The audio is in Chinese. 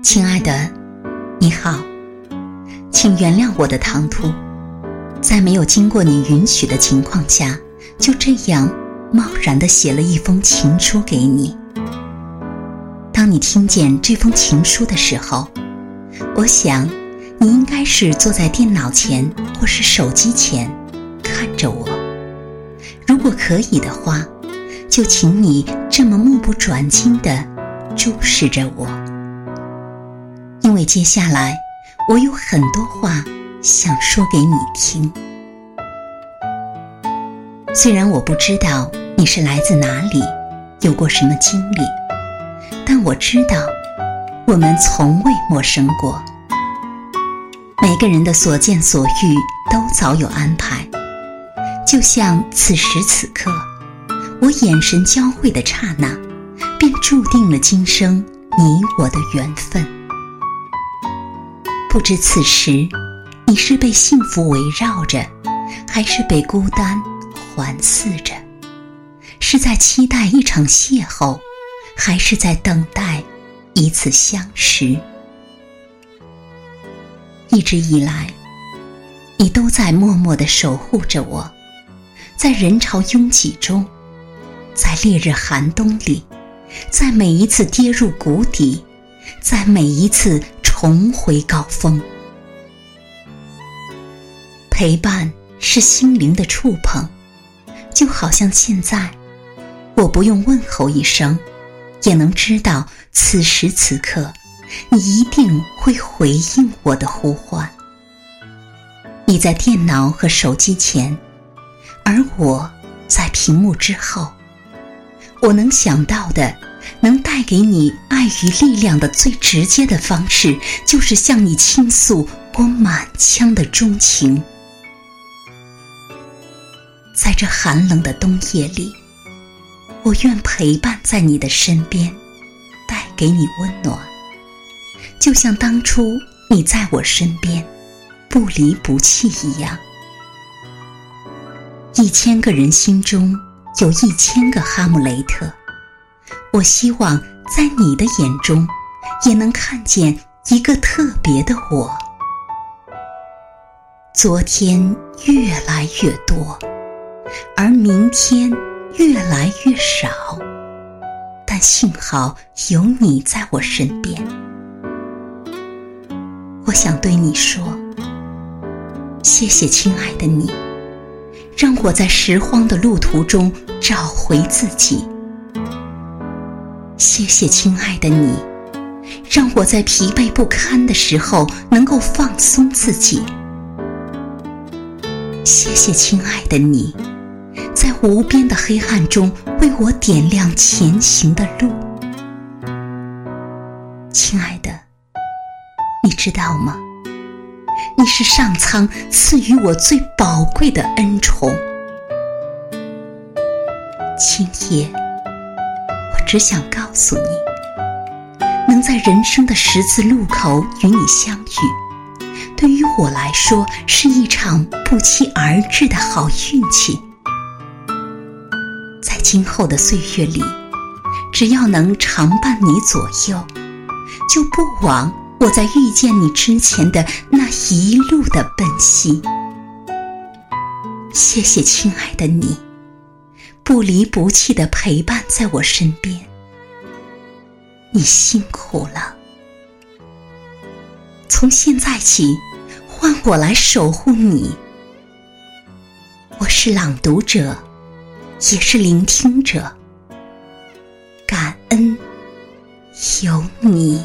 亲爱的，你好，请原谅我的唐突，在没有经过你允许的情况下，就这样贸然的写了一封情书给你。当你听见这封情书的时候，我想你应该是坐在电脑前或是手机前看着我。如果可以的话，就请你这么目不转睛的注视着我。为接下来我有很多话想说给你听。虽然我不知道你是来自哪里，有过什么经历，但我知道我们从未陌生过。每个人的所见所遇都早有安排，就像此时此刻，我眼神交汇的刹那，便注定了今生你我的缘分。不知此时，你是被幸福围绕着，还是被孤单环伺着？是在期待一场邂逅，还是在等待一次相识？一直以来，你都在默默的守护着我，在人潮拥挤中，在烈日寒冬里，在每一次跌入谷底，在每一次。重回高峰，陪伴是心灵的触碰，就好像现在，我不用问候一声，也能知道此时此刻，你一定会回应我的呼唤。你在电脑和手机前，而我在屏幕之后，我能想到的。能带给你爱与力量的最直接的方式，就是向你倾诉我满腔的钟情。在这寒冷的冬夜里，我愿陪伴在你的身边，带给你温暖，就像当初你在我身边，不离不弃一样。一千个人心中有一千个哈姆雷特。我希望在你的眼中，也能看见一个特别的我。昨天越来越多，而明天越来越少。但幸好有你在我身边。我想对你说，谢谢亲爱的你，让我在拾荒的路途中找回自己。谢谢亲爱的你，让我在疲惫不堪的时候能够放松自己。谢谢亲爱的你，在无边的黑暗中为我点亮前行的路。亲爱的，你知道吗？你是上苍赐予我最宝贵的恩宠。今夜。只想告诉你，能在人生的十字路口与你相遇，对于我来说是一场不期而至的好运气。在今后的岁月里，只要能常伴你左右，就不枉我在遇见你之前的那一路的奔袭。谢谢，亲爱的你。不离不弃的陪伴在我身边，你辛苦了。从现在起，换我来守护你。我是朗读者，也是聆听者。感恩有你。